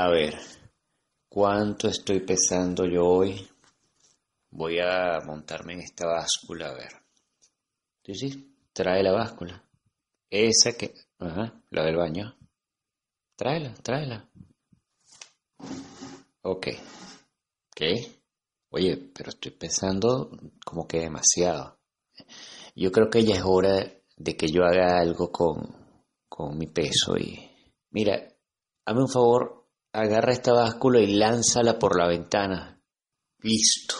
A ver, ¿cuánto estoy pesando yo hoy? Voy a montarme en esta báscula, a ver. Sí, sí, trae la báscula. Esa que... Ajá, la del baño. Tráela, tráela. Ok. ¿Qué? Oye, pero estoy pensando como que demasiado. Yo creo que ya es hora de que yo haga algo con, con mi peso y... Mira, hazme un favor, agarra esta báscula y lánzala por la ventana. Listo.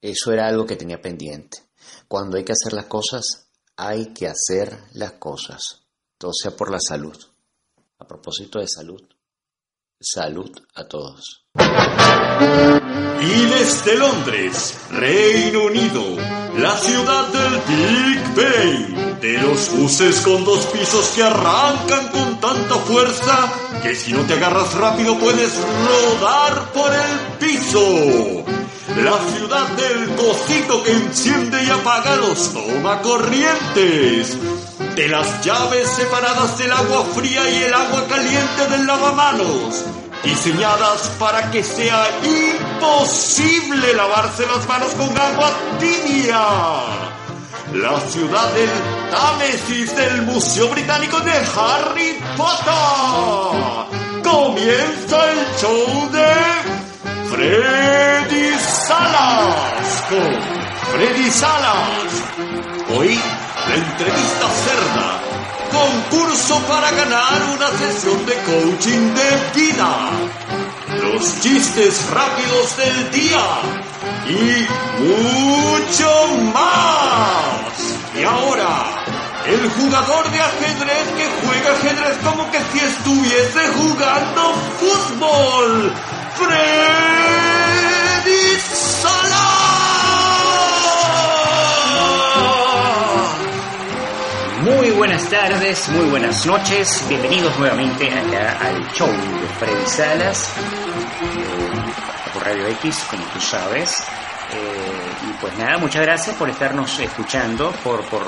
Eso era algo que tenía pendiente. Cuando hay que hacer las cosas, hay que hacer las cosas. Todo sea por la salud. A propósito de salud, salud a todos. Y desde Londres, Reino Unido, la ciudad del Big Bang, de los buses con dos pisos que arrancan con tanta fuerza que si no te agarras rápido puedes rodar por el piso. La ciudad del cosito que enciende y apaga los toma corrientes. De las llaves separadas del agua fría y el agua caliente del lavamanos diseñadas para que sea imposible lavarse las manos con agua tibia. La ciudad del Támesis del Museo Británico de Harry Potter. Comienza el show de Freddy Salas con Freddy Salas. Hoy entrevista cerda. Concurso para ganar una sesión de coaching de vida, los chistes rápidos del día. Y mucho más. Y ahora, el jugador de ajedrez que juega ajedrez como que si estuviese jugando fútbol, Freddy Muy buenas tardes, muy buenas noches, bienvenidos nuevamente acá al show de Freddy Salas, eh, por Radio X, como tú sabes. Eh, y pues nada, muchas gracias por estarnos escuchando, por, por,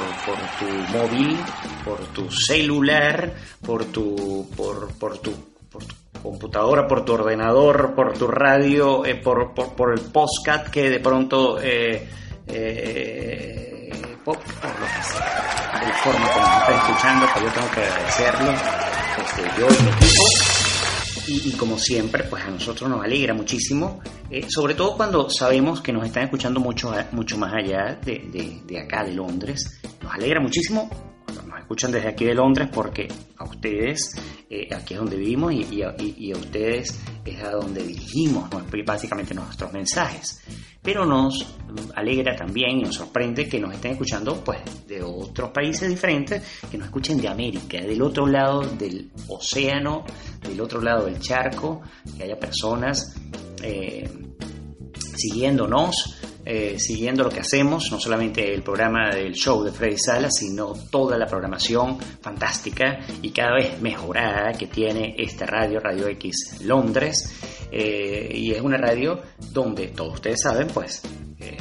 tu móvil, por tu celular, por tu, por, por tu, por tu computadora, por tu ordenador, por tu radio, eh, por, por, por, el postcat que de pronto... Por, lo que sea, de forma como me está escuchando, pues yo tengo que agradecerlo, este, yo y mi equipo. Y, y, como siempre, pues a nosotros nos alegra muchísimo, eh, sobre todo cuando sabemos que nos están escuchando mucho, mucho más allá de, de, de acá, de Londres. Nos alegra muchísimo cuando nos escuchan desde aquí de Londres porque a ustedes, eh, aquí es donde vivimos y, a, ustedes es a donde dirigimos básicamente nuestros mensajes. Pero nos alegra también y nos sorprende que nos estén escuchando pues de otros países diferentes, que nos escuchen de América, del otro lado del océano, del otro lado del charco, que haya personas eh, siguiéndonos eh, siguiendo lo que hacemos, no solamente el programa del show de Freddy Salas, sino toda la programación fantástica y cada vez mejorada que tiene esta radio, Radio X Londres. Eh, y es una radio donde todos ustedes saben, pues, eh,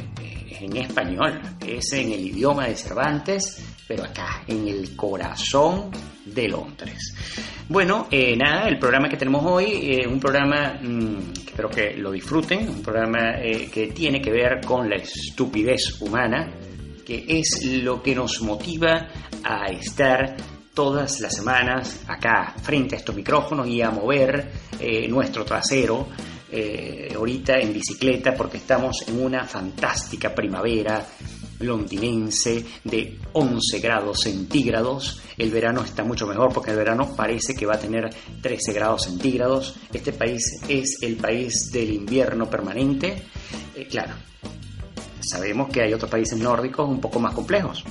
es en español, es en el idioma de Cervantes, pero acá, en el corazón de Londres. Bueno, eh, nada, el programa que tenemos hoy es eh, un programa mmm, que espero que lo disfruten, un programa eh, que tiene que ver con la estupidez humana, que es lo que nos motiva a estar todas las semanas acá frente a estos micrófonos y a mover eh, nuestro trasero ahorita en bicicleta porque estamos en una fantástica primavera londinense de 11 grados centígrados. El verano está mucho mejor porque el verano parece que va a tener 13 grados centígrados. Este país es el país del invierno permanente. Eh, claro, sabemos que hay otros países nórdicos un poco más complejos.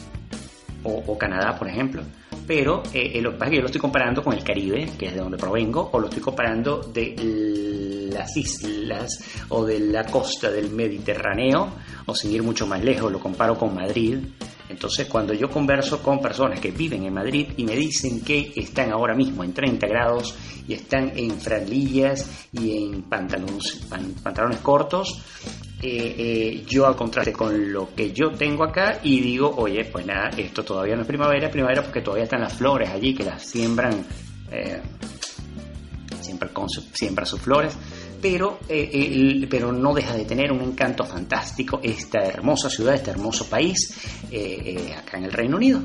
O, o Canadá, por ejemplo pero eh, lo que pasa es que yo lo estoy comparando con el Caribe, que es de donde provengo, o lo estoy comparando de las islas o de la costa del Mediterráneo, o sin ir mucho más lejos, lo comparo con Madrid. Entonces, cuando yo converso con personas que viven en Madrid y me dicen que están ahora mismo en 30 grados y están en franlillas y en pantalones, pan, pantalones cortos, eh, eh, yo al contraste con lo que yo tengo acá y digo, oye, pues nada, esto todavía no es primavera, primavera porque todavía están las flores allí que las siembran, eh, siempre siembra sus flores, pero, eh, pero no deja de tener un encanto fantástico esta hermosa ciudad, este hermoso país acá en el Reino Unido.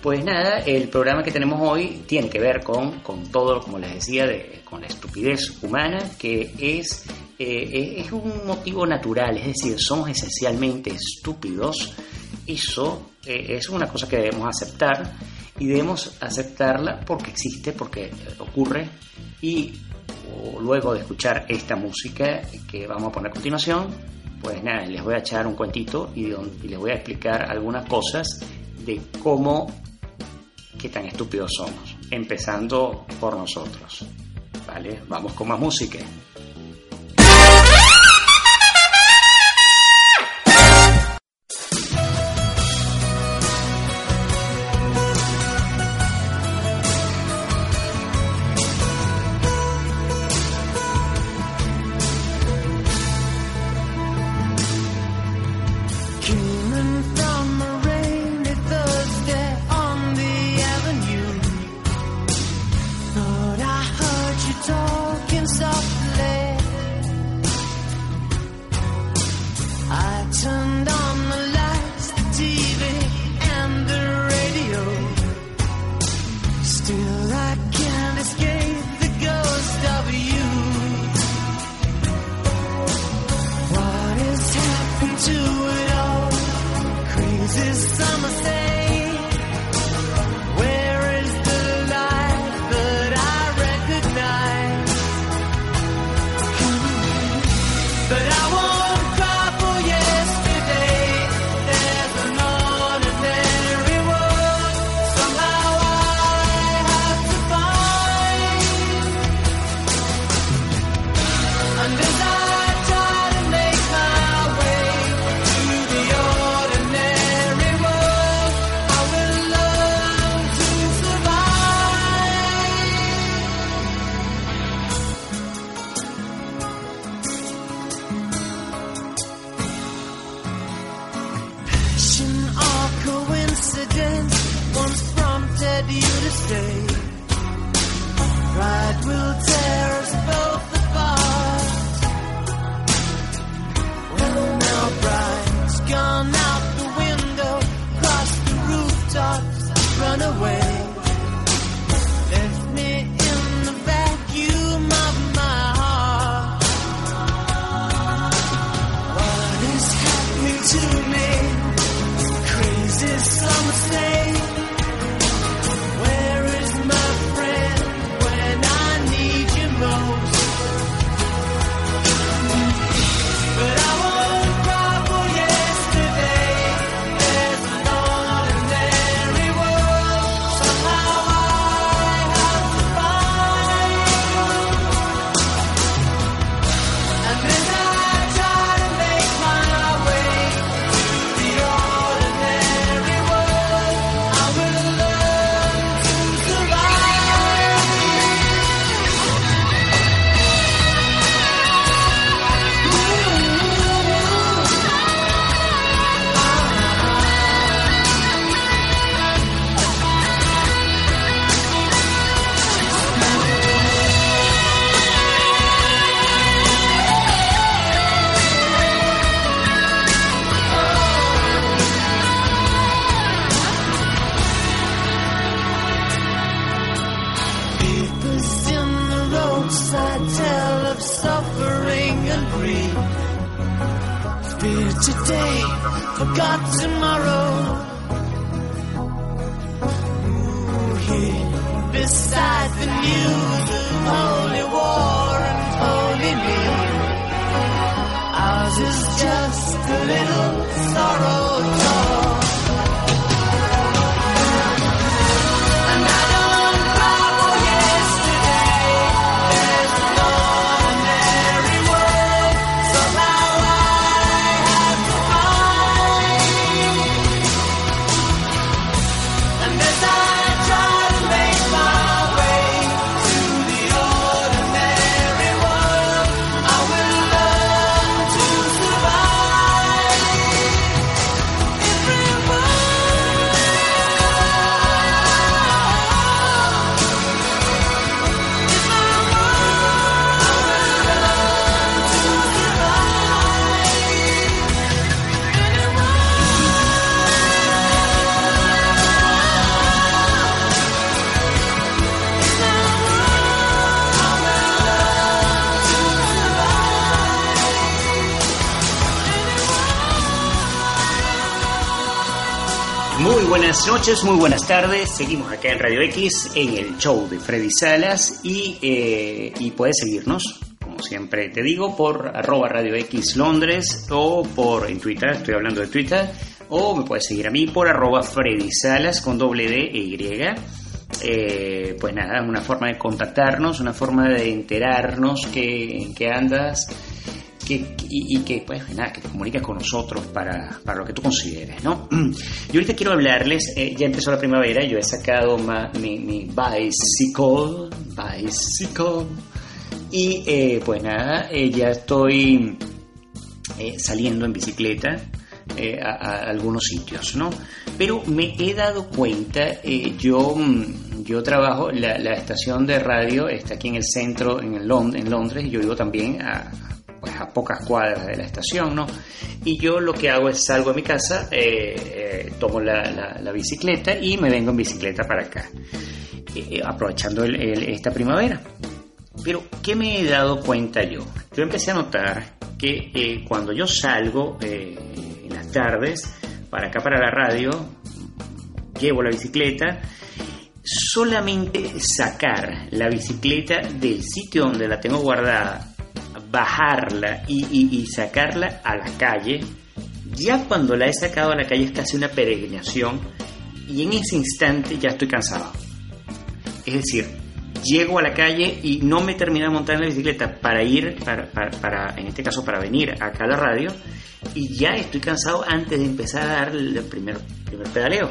Pues nada, el programa que tenemos hoy tiene que ver con, con todo, como les decía, de, con la estupidez humana, que es, es un motivo natural, es decir, somos esencialmente estúpidos. Eso es una cosa que debemos aceptar y debemos aceptarla porque existe, porque ocurre y luego de escuchar esta música que vamos a poner a continuación, pues nada, les voy a echar un cuentito y, les voy a explicar algunas cosas de cómo, qué tan estúpidos somos, empezando por nosotros. ¿Vale? Vamos con más música. today, forgot tomorrow. Ooh, here, beside the news of holy war and holy me, ours is just a little. Buenas noches, muy buenas tardes. Seguimos acá en Radio X en el show de Freddy Salas y, eh, y puedes seguirnos, como siempre te digo, por arroba Radio X Londres o por en Twitter, estoy hablando de Twitter, o me puedes seguir a mí por arroba Freddy Salas con doble D e Y. Eh, pues nada, una forma de contactarnos, una forma de enterarnos que, en qué andas que, y, que pues nada, que te comuniques con nosotros para, para, lo que tú consideres, ¿no? Yo ahorita quiero hablarles, eh, ya empezó la primavera, yo he sacado mi, mi bicycle, bicycle, y eh, pues nada, eh, ya estoy eh, saliendo en bicicleta eh, a, a, algunos sitios, ¿no? Pero me he dado cuenta, eh, yo, mm, yo trabajo, la, la, estación de radio está aquí en el centro, en, el Lond en Londres, y yo vivo también a, pues a pocas cuadras de la estación, ¿no? Y yo lo que hago es salgo de mi casa, eh, eh, tomo la, bicicleta y me vengo en bicicleta para acá, eh, aprovechando esta primavera. Pero, ¿qué me he dado cuenta yo? Yo empecé a notar que cuando yo salgo en las tardes para acá, para la radio, llevo la bicicleta, solamente sacar la bicicleta del sitio donde la tengo guardada bajarla y, y, sacarla a la calle, ya cuando la he sacado a la calle es casi una peregrinación y en ese instante ya estoy cansado. Es decir, llego a la calle y no me termino de montar en la bicicleta para ir, para, para, en este caso para venir acá a la radio y ya estoy cansado antes de empezar a dar el primer, primer pedaleo.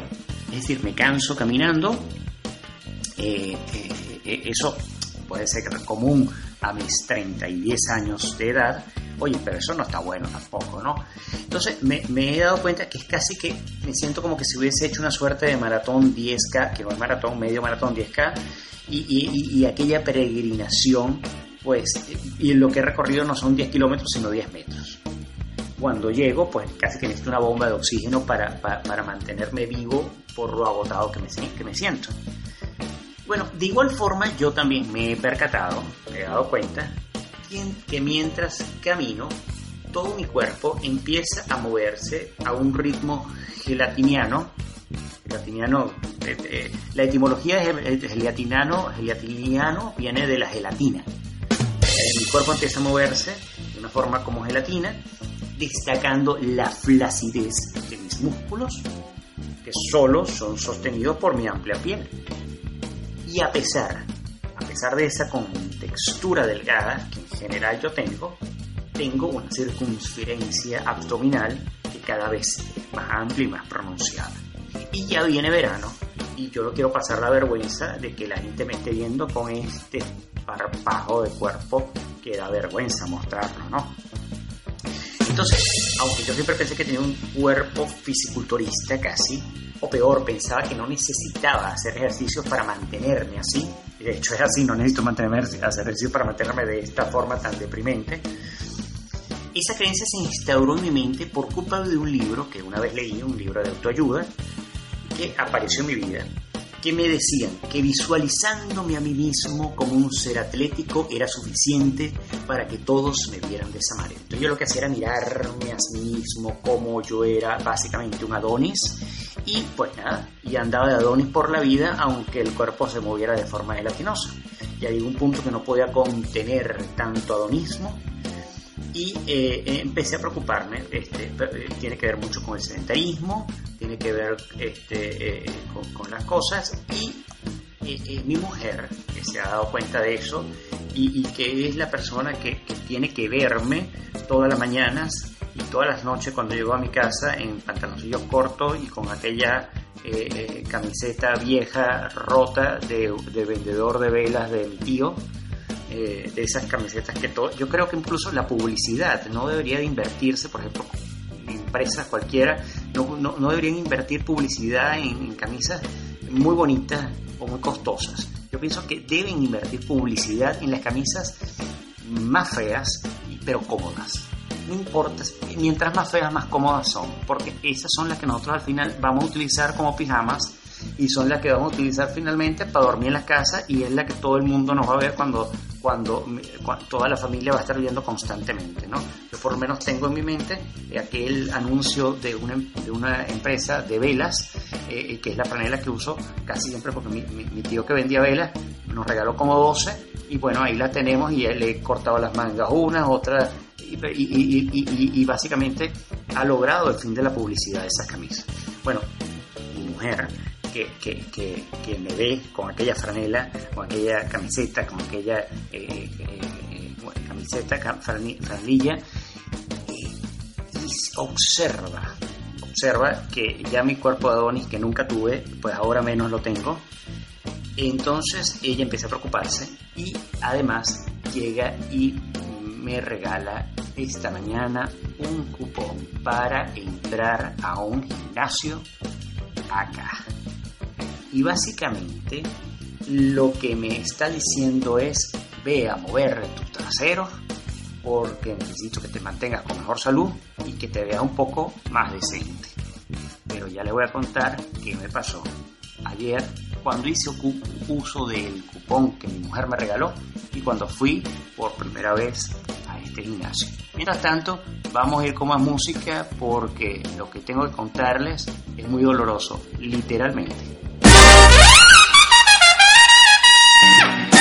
Es decir, me canso caminando. Eh, eh, eso puede ser común a mis 30 y 10 años de edad, oye, pero eso no está bueno tampoco, ¿no? Entonces me, he dado cuenta que es casi que me siento como que si hubiese hecho una suerte de maratón 10K, que no es maratón, medio maratón 10K, y, y, y aquella peregrinación, pues, y lo que he recorrido no son 10 kilómetros, sino 10 metros. Cuando llego, pues casi que necesito una bomba de oxígeno para, para, para mantenerme vivo por lo agotado que me, que me siento. Bueno, de igual forma yo también me he percatado, me he dado cuenta, que mientras camino, todo mi cuerpo empieza a moverse a un ritmo gelatiniano. Gelatiniano, eh, eh, la etimología de gelatinano, gelatiniano viene de la gelatina. Eh, mi cuerpo empieza a moverse de una forma como gelatina, destacando la flacidez de mis músculos, que solo son sostenidos por mi amplia piel. Y a pesar, a pesar de esa contextura delgada que en general yo tengo, tengo una circunferencia abdominal que cada vez es más amplia y más pronunciada. Y ya viene verano y yo no quiero pasar la vergüenza de que la gente me esté viendo con este parpajo de cuerpo que da vergüenza mostrarlo, ¿no? Entonces, aunque yo siempre pensé que tenía un cuerpo fisiculturista casi, o peor, pensaba que no necesitaba hacer ejercicios para mantenerme así. De hecho, es así, no necesito hacer ejercicios para mantenerme de esta forma tan deprimente. Esa creencia se instauró en mi mente por culpa de un libro que una vez leí, un libro de autoayuda, que apareció en mi vida, que me decían que visualizándome a mí mismo como un ser atlético era suficiente para que todos me vieran de esa manera. Entonces yo lo que hacía era mirarme a mí mismo como yo era básicamente un Adonis y pues nada, y andaba de Adonis por la vida aunque el cuerpo se moviera de forma gelatinosa. Ya llegó un punto que no podía contener tanto adonismo y eh, empecé a preocuparme. Este, tiene que ver mucho con el sedentarismo, tiene que ver este, eh, con, con, las cosas y eh, mi mujer, que se ha dado cuenta de eso y, y que es la persona que, que, tiene que verme todas las mañanas y todas las noches cuando llego a mi casa en pantaloncillos cortos y con aquella camiseta vieja rota de, de vendedor de velas de mi tío eh, de esas camisetas que todo, yo creo que incluso la publicidad no debería de invertirse, por ejemplo, empresas cualquiera, no, no, no deberían invertir publicidad en, en, camisas muy bonitas o muy costosas. Yo pienso que deben invertir publicidad en las camisas más feas, pero cómodas. No importa, mientras más feas, más cómodas son, porque esas son las que nosotros al final vamos a utilizar como pijamas y son las que vamos a utilizar finalmente para dormir en la casa y es la que todo el mundo nos va a ver cuando, cuando, toda la familia va a estar viendo constantemente. ¿no? Yo por lo menos tengo en mi mente aquel anuncio de una, de una empresa de velas, eh, que es la franela que uso casi siempre porque mi, mi tío que vendía velas nos regaló como 12 y bueno, ahí la tenemos y le he cortado las mangas unas, otras y, básicamente ha logrado el fin de la publicidad de esas camisas. Bueno, mi mujer que, que, que, me ve con aquella franela, con aquella camiseta, con aquella eh, eh, eh, camiseta, franilla, y observa, observa que ya mi cuerpo de Adonis, que nunca tuve, pues ahora menos lo tengo, entonces ella empieza a preocuparse y además llega y me regala esta mañana un cupón para entrar a un gimnasio acá. Y básicamente lo que me está diciendo es ve a mover tu trasero porque necesito que te mantengas con mejor salud y que te veas un poco más decente. Pero ya le voy a contar qué me pasó ayer cuando hice uso del cupón que mi mujer me regaló y cuando fui por primera vez a este gimnasio. Mientras tanto, vamos a ir con más música porque lo que tengo que contarles es muy doloroso, literalmente. Ah!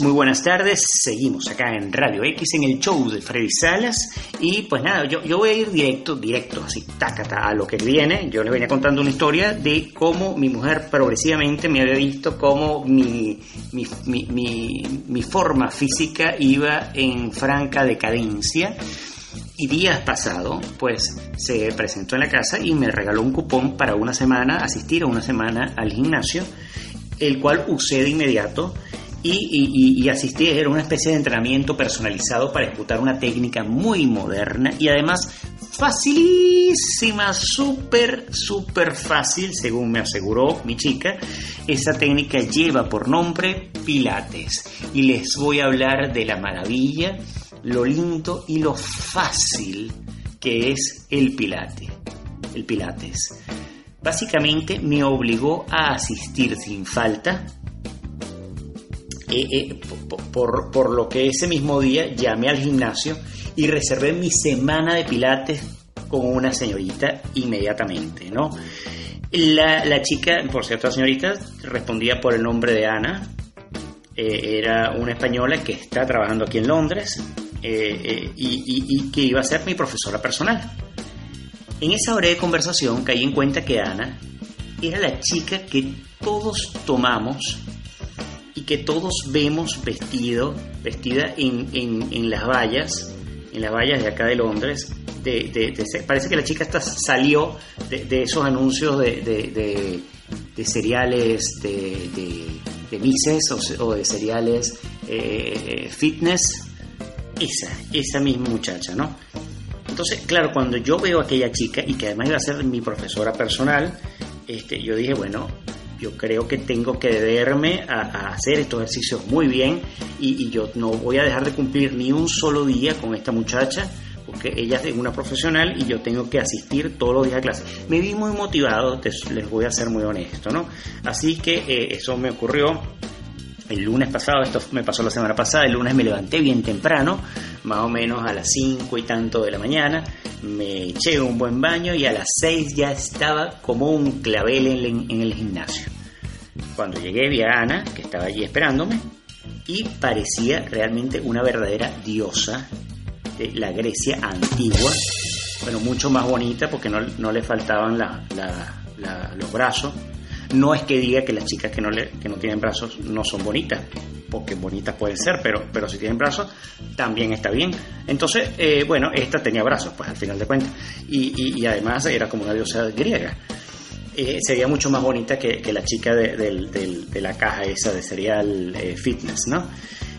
Muy buenas tardes. Seguimos acá en Radio X en el show de Freddy Salas. Y pues nada, yo, yo voy a ir directo, directo, así, tácata, a lo que viene. Yo les venía contando una historia de cómo mi mujer progresivamente me había visto cómo mi, mi, mi, mi forma física iba en franca decadencia. Y días pasado, pues se presentó en la casa y me regaló un cupón para una semana, asistir a una semana al gimnasio, el cual usé de inmediato y, asistí, era una especie de entrenamiento personalizado para ejecutar una técnica muy moderna y además facilísima, súper, súper fácil, según me aseguró mi chica. Esa técnica lleva por nombre Pilates y les voy a hablar de la maravilla, lo lindo y lo fácil que es el Pilates. El Pilates. Básicamente me obligó a asistir sin falta eh, eh, por, por, lo que ese mismo día llamé al gimnasio y reservé mi semana de pilates con una señorita inmediatamente, ¿no? La, la chica, por cierto, la señorita respondía por el nombre de Ana, eh, era una española que está trabajando aquí en Londres y, y que iba a ser mi profesora personal. En esa breve conversación caí en cuenta que Ana era la chica que todos tomamos que todos vemos vestido, vestida en, en, las vallas, en las vallas de acá de Londres. De, parece que la chica esta salió de, esos anuncios de, cereales de, Mises o, de cereales eh, fitness. Esa, esa misma muchacha, ¿no? Entonces, claro, cuando yo veo a aquella chica y que además iba a ser mi profesora personal, este, yo dije, bueno, yo creo que tengo que deberme a, hacer estos ejercicios muy bien y, yo no voy a dejar de cumplir ni un solo día con esta muchacha porque ella es una profesional y yo tengo que asistir todos los días a clase. Me vi muy motivado, les voy a ser muy honesto, ¿no? Así que eh, eso me ocurrió el lunes pasado, esto me pasó la semana pasada, el lunes me levanté bien temprano, más o menos a las 5 y tanto de la mañana, me eché un buen baño y a las 6 ya estaba como un clavel en, el gimnasio. Cuando llegué vi a Ana, que estaba allí esperándome, y parecía realmente una verdadera diosa de la Grecia antigua, bueno, mucho más bonita porque no, no le faltaban los brazos. No es que diga que las chicas que no, le, que no tienen brazos no son bonitas, porque bonitas pueden ser, pero, pero si tienen brazos también está bien. Entonces, eh, bueno, esta tenía brazos, pues al final de cuentas, y, y, además era como una diosa griega. Eh, sería mucho más bonita que, que la chica de, de, la caja esa de cereal eh, fitness, ¿no?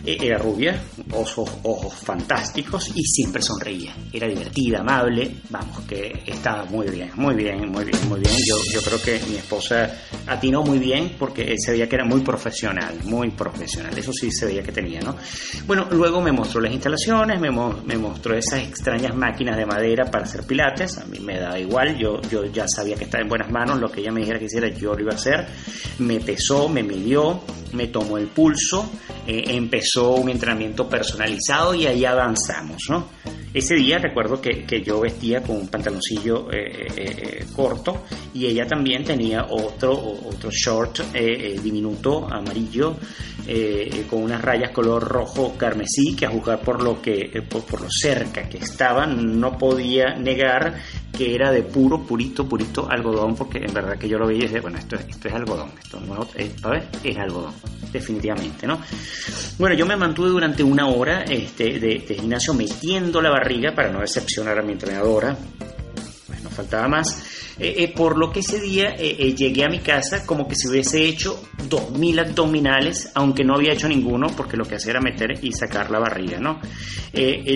Eh, era rubia, ojos, ojos fantásticos y siempre sonreía. Era divertida, amable, vamos, que estaba muy bien, muy bien, muy bien, muy bien. Yo, yo creo que mi esposa atinó muy bien porque se veía que era muy profesional, muy profesional. Eso sí se veía que tenía, ¿no? Bueno, luego me mostró las instalaciones, me, me mostró esas extrañas máquinas de madera para hacer pilates. A mí me da igual, yo, yo ya sabía que estaba en buenas manos, lo que ella me dijera que hiciera yo lo iba a hacer. Me pesó, me midió, me tomó el pulso, eh, empezó un entrenamiento personalizado y ahí avanzamos, ¿no? Ese día recuerdo que, yo vestía con un pantaloncillo eh, eh, corto y ella también tenía otro, otro short diminuto amarillo con unas rayas color rojo carmesí que a juzgar por lo que por, por, lo cerca que estaban no podía negar que era de puro, purito, purito algodón, porque en verdad que yo lo veía y decía, bueno, esto, esto es algodón, esto no es, es algodón, definitivamente, ¿no? Bueno, yo me mantuve durante una hora este, de, gimnasio metiendo la barriga para no decepcionar a mi entrenadora, pues no faltaba más. Eh, eh, por lo que ese día eh, llegué a mi casa como que si hubiese hecho 2.000 abdominales, aunque no había hecho ninguno, porque lo que hacía era meter y sacar la barriga, ¿no?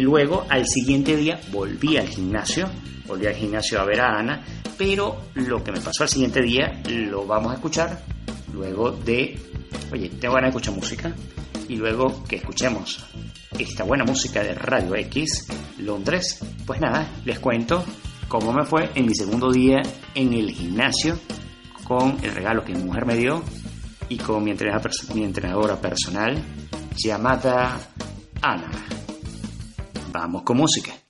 luego, al siguiente día, volví al gimnasio, volví al gimnasio a ver a Ana, pero lo que me pasó al siguiente día lo vamos a escuchar luego de, oye, tengo ganas de escuchar música, y luego que escuchemos esta buena música de Radio X Londres, pues nada, les cuento cómo me fue en mi segundo día en el gimnasio con el regalo que mi mujer me dio y con mi entrenadora, mi entrenadora personal llamada Ana. Vamos con música.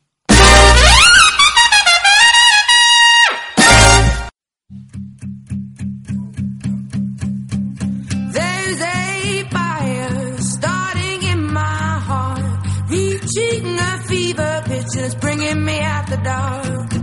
The dark.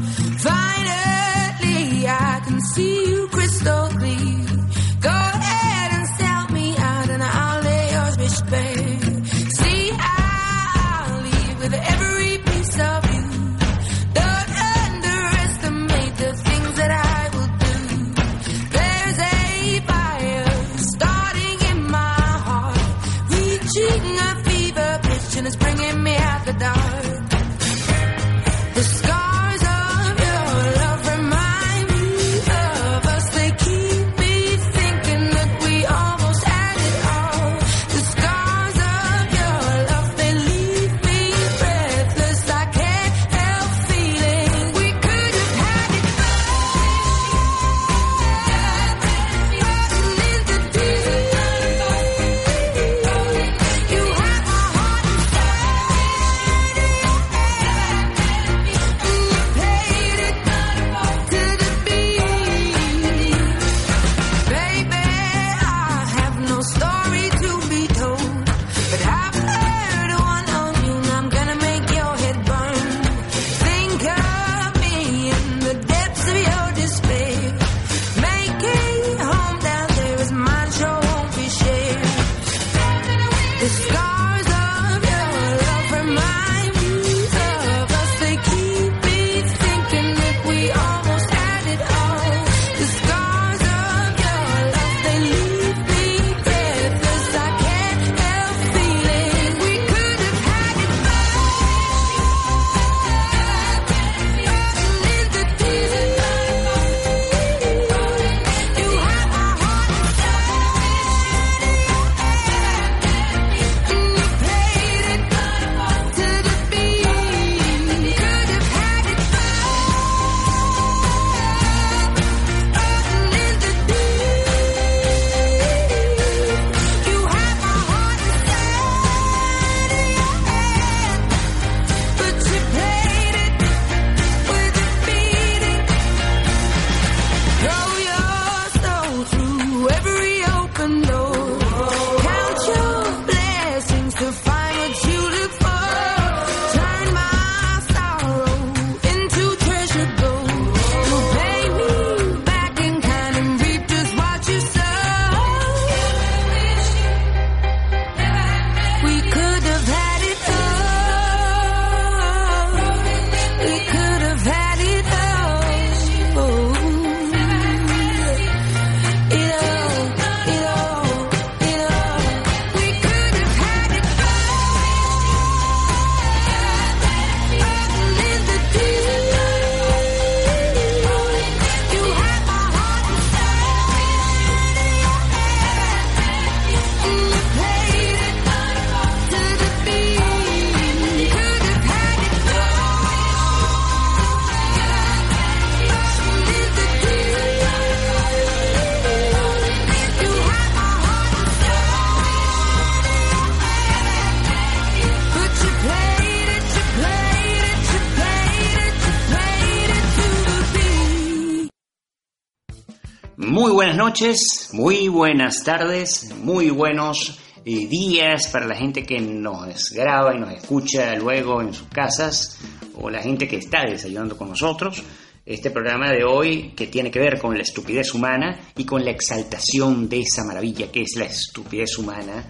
Noches, muy buenas tardes, muy buenos eh, días para la gente que nos graba y nos escucha luego en sus casas o la gente que está desayunando con nosotros. Este programa de hoy que tiene que ver con la estupidez humana y con la exaltación de esa maravilla que es la estupidez humana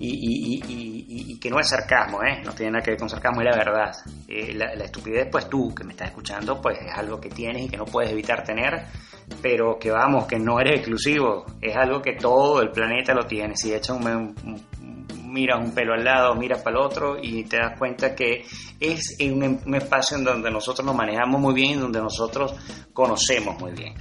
y, que no es sarcasmo, ¿eh? no tiene nada que ver con sarcasmo, es la verdad. Eh, la, la, estupidez, pues tú que me estás escuchando, pues es algo que tienes y que no puedes evitar tener, pero que vamos, que no eres exclusivo, es algo que todo el planeta lo tiene. Si echas un, miras un pelo al lado, miras para el otro y te das cuenta que es un, espacio en donde nosotros nos manejamos muy bien y donde nosotros conocemos muy bien.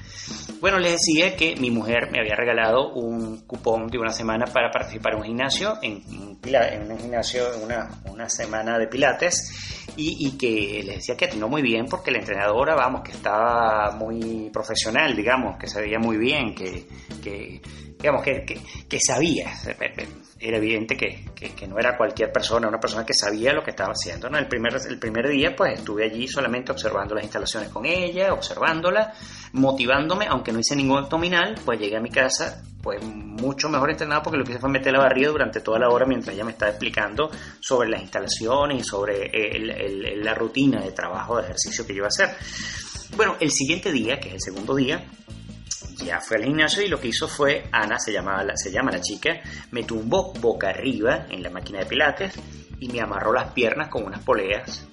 Bueno, les decía que mi mujer me había regalado un cupón de una semana para participar en un gimnasio, en, en un gimnasio, una, una semana de pilates y, que les decía que atinó muy bien porque la entrenadora, vamos, que estaba muy profesional, digamos, que sabía muy bien, que, que digamos, que, que, sabía. Era evidente que, que, no era cualquier persona, una persona que sabía lo que estaba haciendo. ¿no? El, primer, el primer día, pues estuve allí solamente observando las instalaciones con ella, observándola, motivándome, aunque no hice ningún abdominal, pues llegué a mi casa pues mucho mejor entrenado porque lo que hice fue meter la barriga durante toda la hora mientras ella me estaba explicando sobre las instalaciones y sobre la rutina de trabajo, de ejercicio que yo iba a hacer. Bueno, el siguiente día, que es el segundo día, ya fue al gimnasio y lo que hizo fue, Ana se, llamaba, se llama la chica, me tumbó boca arriba en la máquina de pilates y me amarró las piernas con unas poleas.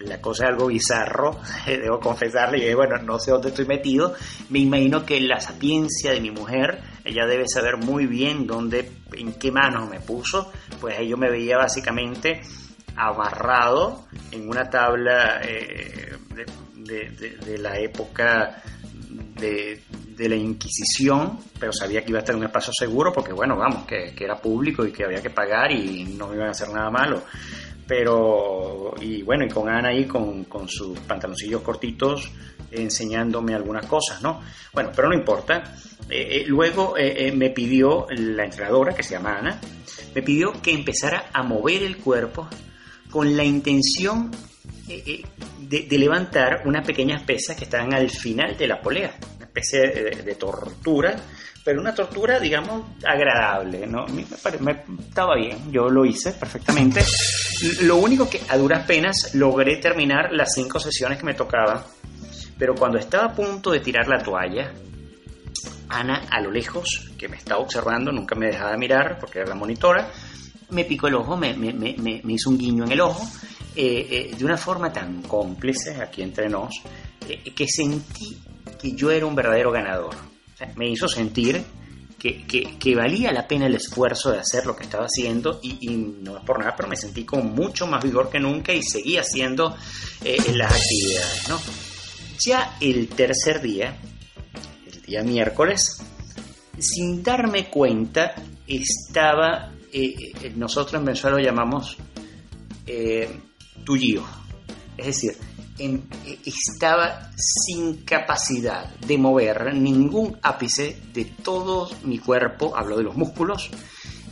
La cosa es algo bizarro, debo confesarle, y bueno, no sé dónde estoy metido, me imagino que la sapiencia de mi mujer, ella debe saber muy bien dónde, en qué manos me puso, pues yo me veía básicamente amarrado en una tabla eh, de, la época de, la Inquisición, pero sabía que iba a estar en un espacio seguro porque, bueno, vamos, que, era público y que había que pagar y no me iban a hacer nada malo pero y bueno, y con Ana ahí con, con sus pantaloncillos cortitos enseñándome algunas cosas, ¿no? Bueno, pero no importa. Eh, eh, luego eh, me pidió la entrenadora, que se llama Ana, me pidió que empezara a mover el cuerpo con la intención de, levantar unas pequeñas pesas que estaban al final de la polea, especie de tortura pero una tortura, digamos, agradable, ¿no? Me, estaba bien, yo lo hice perfectamente. Lo único que a duras penas logré terminar las cinco sesiones que me tocaban, pero cuando estaba a punto de tirar la toalla, Ana, a lo lejos, que me estaba observando, nunca me dejaba mirar porque era la monitora, me picó el ojo, me, me, me, hizo un guiño en el ojo, eh, eh, de una forma tan cómplice, aquí entre nos, eh, que sentí que yo era un verdadero ganador me hizo sentir que, valía la pena el esfuerzo de hacer lo que estaba haciendo y, no es por nada, pero me sentí con mucho más vigor que nunca y seguí haciendo eh, las actividades. Ya el tercer día, el día miércoles, sin darme cuenta, estaba, eh, eh, nosotros en Venezuela lo llamamos eh, tuyo, es decir, estaba sin capacidad de mover ningún ápice de todo mi cuerpo, hablo de los músculos,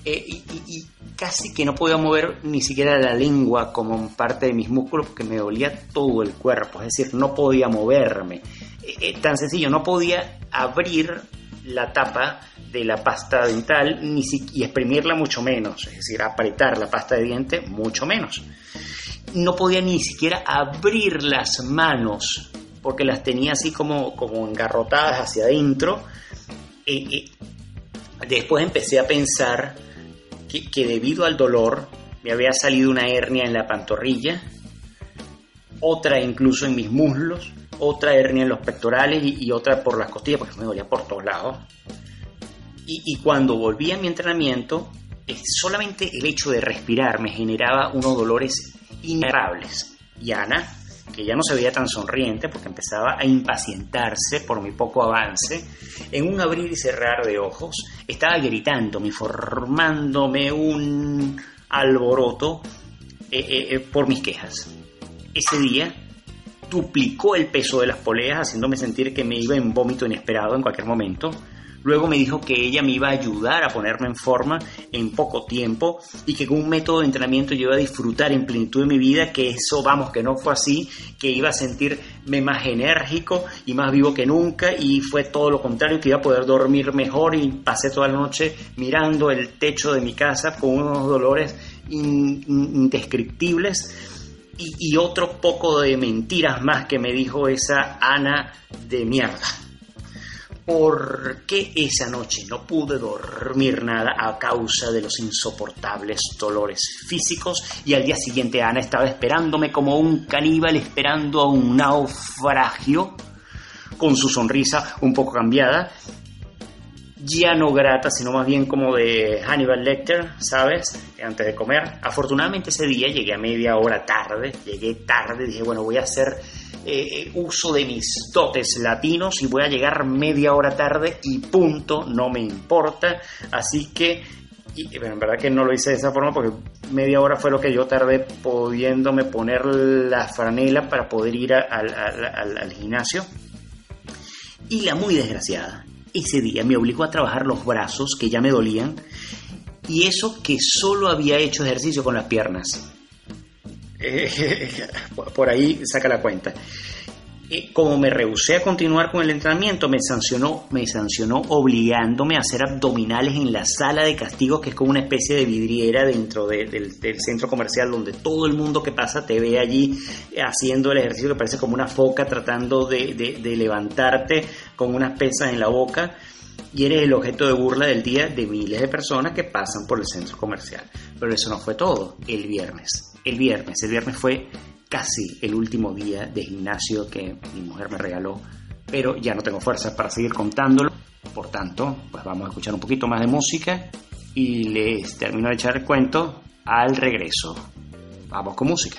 eh, y, casi que no podía mover ni siquiera la lengua como parte de mis músculos porque me dolía todo el cuerpo, es decir, no podía moverme. Eh, eh, tan sencillo, no podía abrir la tapa de la pasta dental ni y exprimirla mucho menos, es decir, apretar la pasta de diente mucho menos no podía ni siquiera abrir las manos porque las tenía así como, como engarrotadas hacia adentro. después empecé a pensar que, debido al dolor me había salido una hernia en la pantorrilla, otra incluso en mis muslos, otra hernia en los pectorales y, otra por las costillas, porque me dolía por todos lados. Y, y cuando volví a mi entrenamiento, solamente el hecho de respirar me generaba unos dolores innumerables. Y Ana, que ya no se veía tan sonriente porque empezaba a impacientarse por mi poco avance, en un abrir y cerrar de ojos, estaba gritándome, formándome un alboroto eh, eh, eh, por mis quejas. Ese día duplicó el peso de las poleas, haciéndome sentir que me iba en vómito inesperado en cualquier momento, Luego me dijo que ella me iba a ayudar a ponerme en forma en poco tiempo y que con un método de entrenamiento yo iba a disfrutar en plenitud de mi vida, que eso, vamos, que no fue así, que iba a sentirme más enérgico y más vivo que nunca y fue todo lo contrario, que iba a poder dormir mejor y pasé toda la noche mirando el techo de mi casa con unos dolores indescriptibles. Y, y otro poco de mentiras más que me dijo esa Ana de mierda. ¿Por qué esa noche no pude dormir nada a causa de los insoportables dolores físicos? Y al día siguiente Ana estaba esperándome como un caníbal esperando a un naufragio, con su sonrisa un poco cambiada, ya no grata, sino más bien como de Hannibal Lecter, ¿sabes? Antes de comer. Afortunadamente ese día llegué a media hora tarde, llegué tarde, dije, bueno, voy a hacer eh, uso de mis dotes latinos y voy a llegar media hora tarde y punto, no me importa. Así que, y, en verdad que no lo hice de esa forma porque media hora fue lo que yo tardé pudiéndome poner la franela para poder ir al gimnasio. Y la muy desgraciada, ese día me obligó a trabajar los brazos que ya me dolían y eso que solo había hecho ejercicio con las piernas. por ahí saca la cuenta. Como me rehusé a continuar con el entrenamiento, me sancionó, me sancionó obligándome a hacer abdominales en la sala de castigos, que es como una especie de vidriera dentro del, centro comercial, donde todo el mundo que pasa te ve allí haciendo el ejercicio que parece como una foca tratando de, de levantarte con unas pesas en la boca y eres el objeto de burla del día de miles de personas que pasan por el centro comercial. Pero eso no fue todo, el viernes el viernes. El viernes fue casi el último día de gimnasio que mi mujer me regaló, pero ya no tengo fuerza para seguir contándolo. Por tanto, pues vamos a escuchar un poquito más de música y les termino de echar el cuento al regreso. Vamos con música.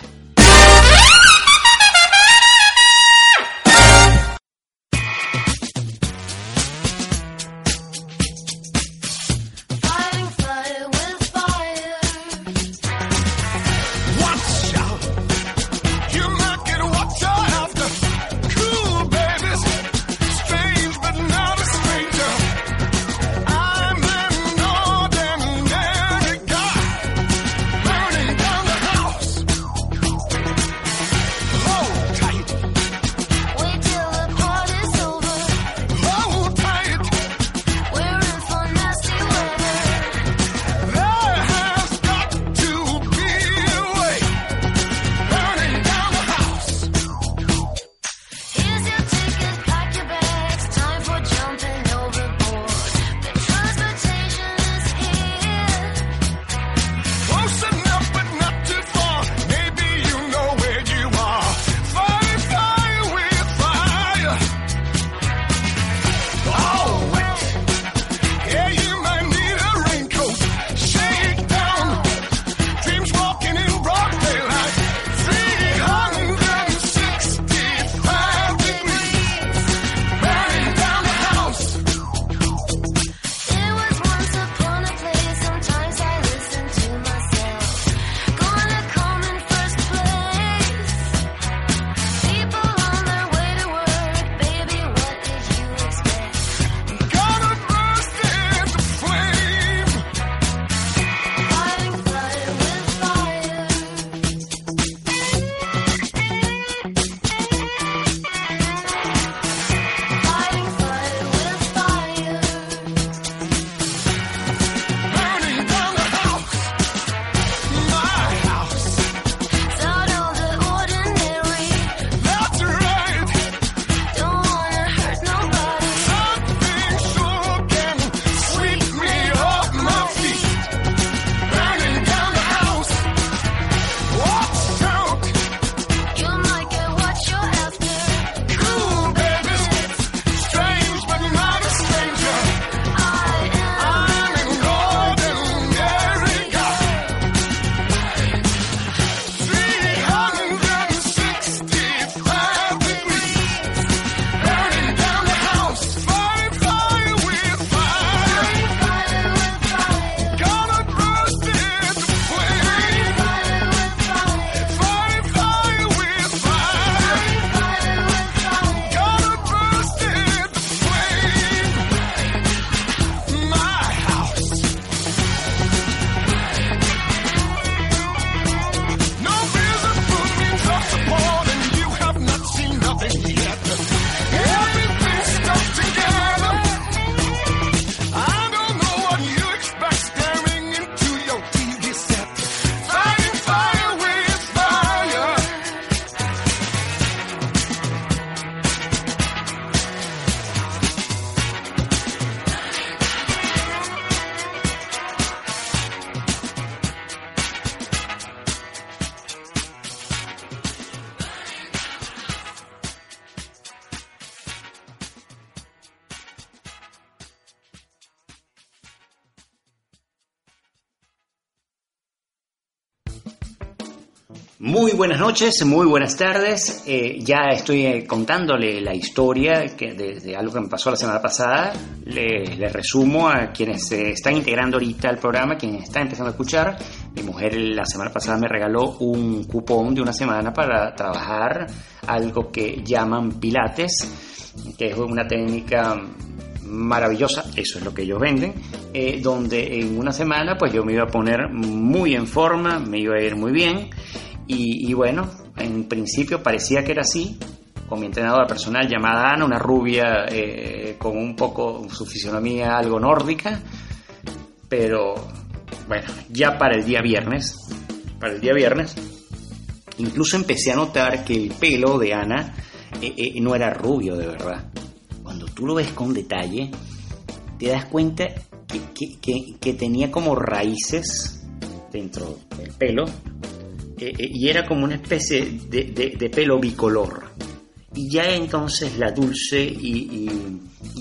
Muy buenas noches, muy buenas tardes. Eh, ya estoy eh, contándole la historia que de, algo que me pasó la semana pasada. Le, resumo a quienes se están integrando ahorita al programa, quienes están empezando a escuchar. Mi mujer la semana pasada me regaló un cupón de una semana para trabajar algo que llaman pilates, que es una técnica maravillosa, eso es lo que ellos venden, eh, donde en una semana pues yo me iba a poner muy en forma, me iba a ir muy bien y, bueno, en principio parecía que era así, con mi entrenadora personal llamada Ana, una rubia eh, con un poco su fisionomía algo nórdica, pero bueno, ya para el día viernes, para el día viernes, incluso empecé a notar que el pelo de Ana eh, eh, no era rubio de verdad. Cuando tú lo ves con detalle, te das cuenta que tenía como raíces dentro del pelo eh, eh, y era como una especie de, pelo bicolor. Y ya entonces la dulce y,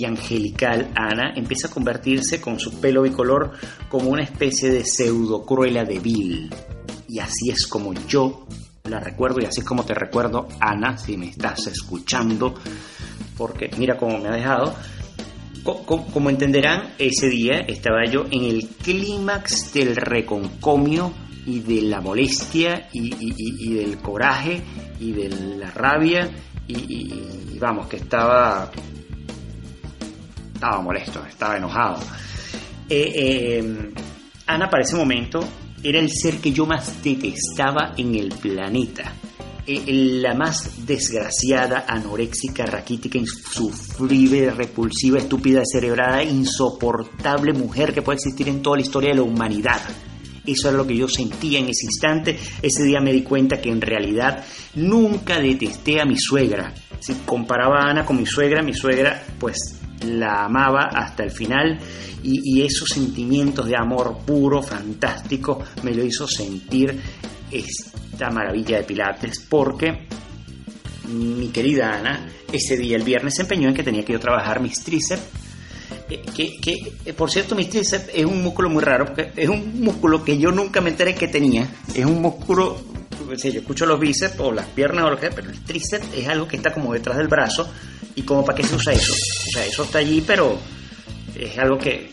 angelical Ana empieza a convertirse con su pelo bicolor como una especie de pseudo cruela de Bill. Y así es como yo la recuerdo y así es como te recuerdo, Ana, si me estás escuchando, porque mira cómo me ha dejado. como entenderán, ese día estaba yo en el clímax del reconcomio y de la molestia y, del coraje y de la rabia y, vamos, que estaba, estaba molesto, estaba enojado. Eh, eh, Ana para ese momento era el ser que yo más detestaba en el planeta. Eh, la más desgraciada, anoréxica, raquítica, insufrible, repulsiva, estúpida, cerebrada, insoportable mujer que puede existir en toda la historia de la humanidad. Eso era lo que yo sentía en ese instante. Ese día me di cuenta que en realidad nunca detesté a mi suegra. Si comparaba a Ana con mi suegra, mi suegra pues la amaba hasta el final y, esos sentimientos de amor puro, fantástico, me lo hizo sentir esta maravilla de Pilates porque mi querida Ana ese día, el viernes, se empeñó en que tenía que yo trabajar mis tríceps que, que, eh, por cierto, mi tríceps es un músculo muy raro, porque es un músculo que yo nunca me enteré que tenía. Es un músculo, si yo escucho los bíceps o las piernas o lo que sea, pero el tríceps es algo que está como detrás del brazo. ¿Y como para qué se usa eso? O sea, eso está allí, pero es algo que,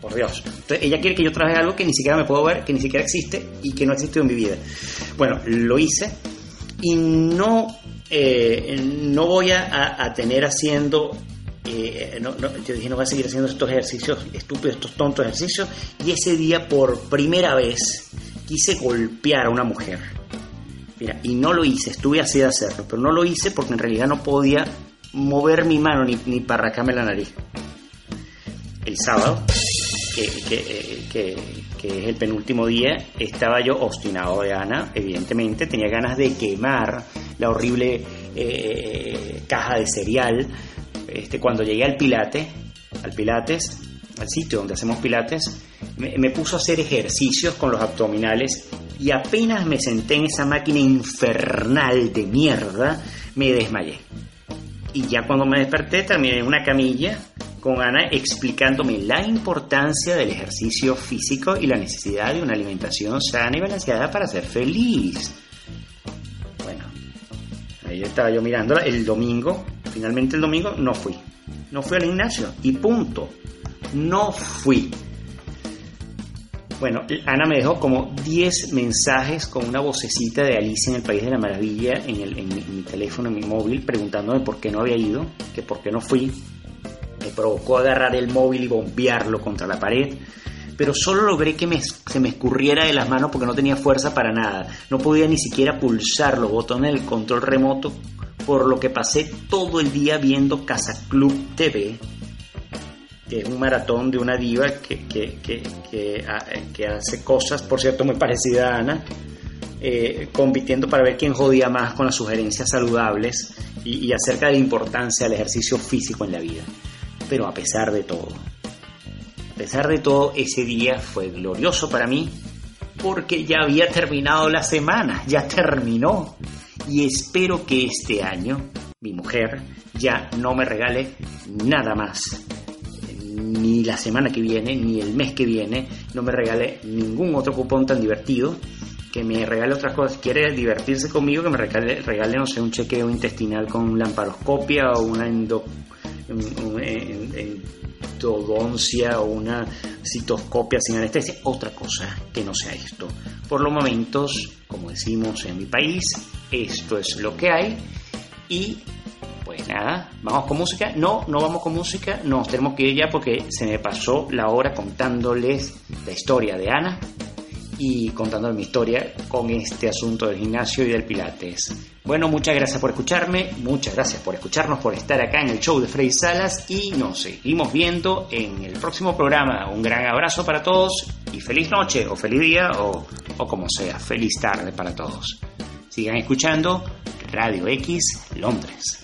por Dios. Entonces, ella quiere que yo trabaje algo que ni siquiera me puedo ver, que ni siquiera existe y que no existe en mi vida. Bueno, lo hice y no, eh, no voy a, a tener haciendo eh, yo dije, no voy a seguir haciendo estos ejercicios estúpidos, estos tontos ejercicios. Y ese día, por primera vez, quise golpear a una mujer. Mira, y no lo hice, estuve así de hacerlo, pero no lo hice porque en realidad no podía mover mi mano ni, ni parracarme la nariz. El sábado, que, que, es el penúltimo día, estaba yo obstinado de Ana, evidentemente, tenía ganas de quemar la horrible eh, caja de cereal este, cuando llegué al Pilate, al Pilates, al sitio donde hacemos Pilates, me, puso a hacer ejercicios con los abdominales y apenas me senté en esa máquina infernal de mierda, me desmayé. Y ya cuando me desperté terminé en una camilla con Ana explicándome la importancia del ejercicio físico y la necesidad de una alimentación sana y balanceada para ser feliz. Ahí estaba yo mirándola el domingo, Finalmente el domingo no fui. No fui al gimnasio y punto. No fui. Bueno, Ana me dejó como 10 mensajes con una vocecita de Alicia en el País de la Maravilla en, el, en, mi, teléfono, en mi móvil, preguntándome por qué no había ido, que por qué no fui. Me provocó agarrar el móvil y bombearlo contra la pared pero solo logré que se me escurriera de las manos porque no tenía fuerza para nada. No podía ni siquiera pulsar los botones del control remoto por lo que pasé todo el día viendo Casa Club TV, que es un maratón de una diva que, que, hace cosas, por cierto, muy parecidas a Ana, eh, compitiendo para ver quién jodía más con las sugerencias saludables y, y acerca de la importancia del ejercicio físico en la vida. Pero a pesar de todo, pesar de todo, ese día fue glorioso para mí porque ya había terminado la semana, ya terminó y espero que este año mi mujer ya no me regale nada más. Ni la semana que viene, ni el mes que viene, no me regale ningún otro cupón tan divertido que me regale otras cosas. Quiere divertirse conmigo, que me regale, regale no sé, un chequeo intestinal con lamparoscopia o una endo, endodoncia o una citoscopia sin anestesia. Otra cosa que no sea esto. Por los momentos, como decimos en mi país, esto es lo que hay. Y pues nada, vamos con música. No, no vamos con música. Nos tenemos que ir ya porque se me pasó la hora contándoles la historia de Ana y contando mi historia con este asunto del gimnasio y del pilates. Bueno, muchas gracias por escucharme, muchas gracias por escucharnos, por estar acá en el show de Freddy Salas y nos seguimos viendo en el próximo programa. Un gran abrazo para todos y feliz noche o feliz día o, o como sea, feliz tarde para todos. Sigan escuchando Radio X Londres.